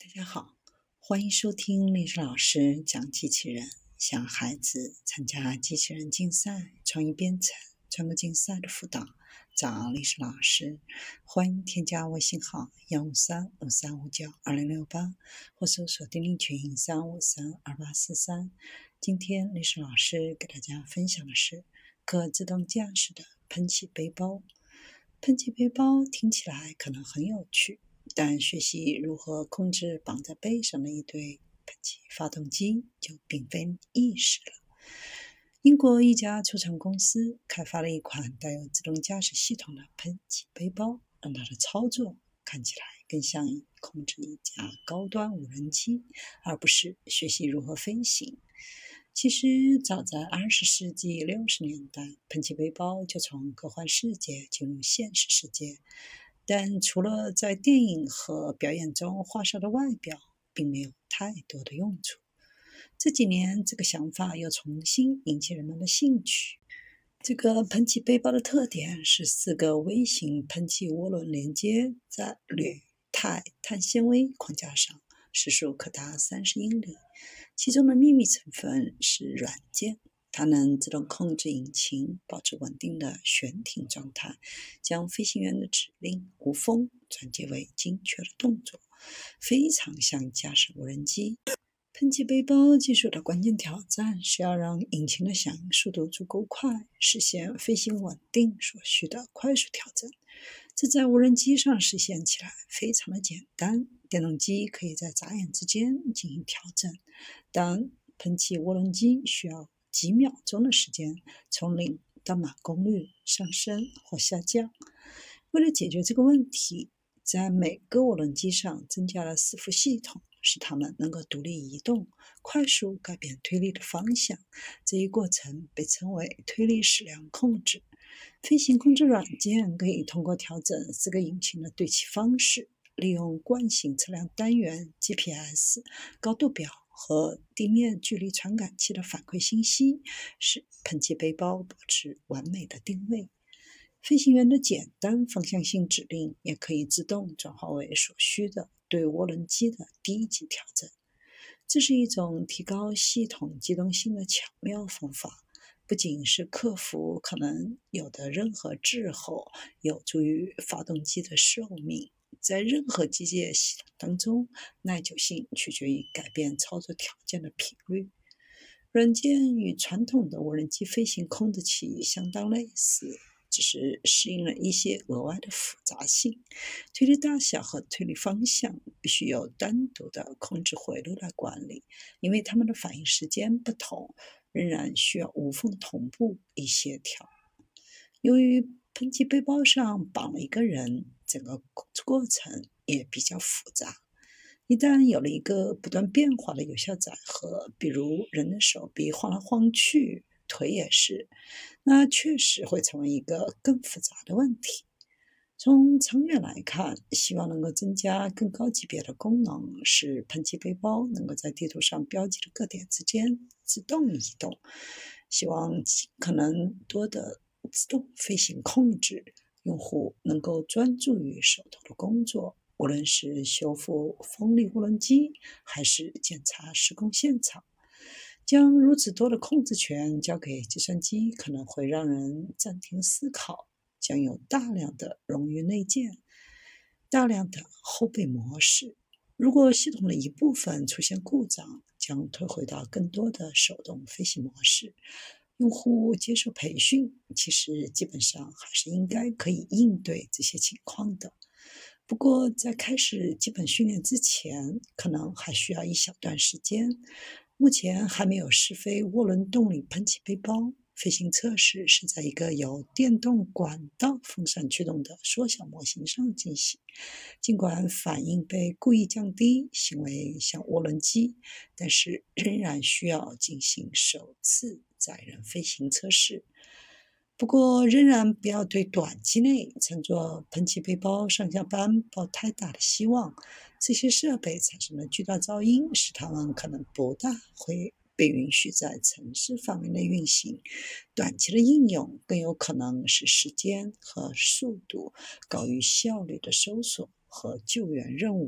大家好，欢迎收听历史老师讲机器人，想孩子参加机器人竞赛、创意编程、创客竞赛的辅导，找历史老师。欢迎添加微信号幺五三五三五九二零六八，或搜索钉钉群三五三二八四三。今天历史老师给大家分享的是可自动驾驶的喷气背包。喷气背包听起来可能很有趣。但学习如何控制绑在背上的一对喷气发动机就并非易事了。英国一家出厂公司开发了一款带有自动驾驶系统的喷气背包，让它的操作看起来更像控制一架高端无人机，而不是学习如何飞行。其实，早在二十世纪六十年代，喷气背包就从科幻世界进入现实世界。但除了在电影和表演中画上的外表，并没有太多的用处。这几年，这个想法又重新引起人们的兴趣。这个喷气背包的特点是四个微型喷气涡轮连接在铝钛碳纤维框架上，时速可达三十英里。其中的秘密成分是软件。它能自动控制引擎，保持稳定的悬停状态，将飞行员的指令无风转接为精确的动作，非常像驾驶无人机。喷气背包技术的关键挑战是要让引擎的响应速度足够快，实现飞行稳定所需的快速调整。这在无人机上实现起来非常的简单，电动机可以在眨眼之间进行调整，但喷气涡轮机需要。几秒钟的时间，从零到满功率上升或下降。为了解决这个问题，在每个涡轮机上增加了四副系统，使它们能够独立移动、快速改变推力的方向。这一过程被称为推力矢量控制。飞行控制软件可以通过调整四个引擎的对齐方式，利用惯性测量单元 GPS 高度表。和地面距离传感器的反馈信息，使喷气背包保持完美的定位。飞行员的简单方向性指令也可以自动转化为所需的对涡轮机的低级调整。这是一种提高系统机动性的巧妙方法，不仅是克服可能有的任何滞后，有助于发动机的寿命。在任何机械系统当中，耐久性取决于改变操作条件的频率。软件与传统的无人机飞行控制器相当类似，只是适应了一些额外的复杂性。推力大小和推力方向必须由单独的控制回路来管理，因为它们的反应时间不同，仍然需要无缝同步以协调。由于喷气背包上绑了一个人。整个过程也比较复杂。一旦有了一个不断变化的有效载荷，比如人的手臂晃来晃去，腿也是，那确实会成为一个更复杂的问题。从长远来看，希望能够增加更高级别的功能，使喷气背包能够在地图上标记的各点之间自动移动。希望尽可能多的自动飞行控制。用户能够专注于手头的工作，无论是修复风力涡轮机，还是检查施工现场。将如此多的控制权交给计算机，可能会让人暂停思考。将有大量的冗余内建，大量的后备模式。如果系统的一部分出现故障，将退回到更多的手动飞行模式。用户接受培训，其实基本上还是应该可以应对这些情况的。不过，在开始基本训练之前，可能还需要一小段时间。目前还没有试飞涡轮动力喷气背包。飞行测试是在一个由电动管道风扇驱动的缩小模型上进行。尽管反应被故意降低，行为像涡轮机，但是仍然需要进行首次载人飞行测试。不过，仍然不要对短期内乘坐喷气背包上下班抱太大的希望。这些设备产生的巨大噪音，使他们可能不大会。被允许在城市范围内运行，短期的应用更有可能使时间和速度高于效率的搜索和救援任务。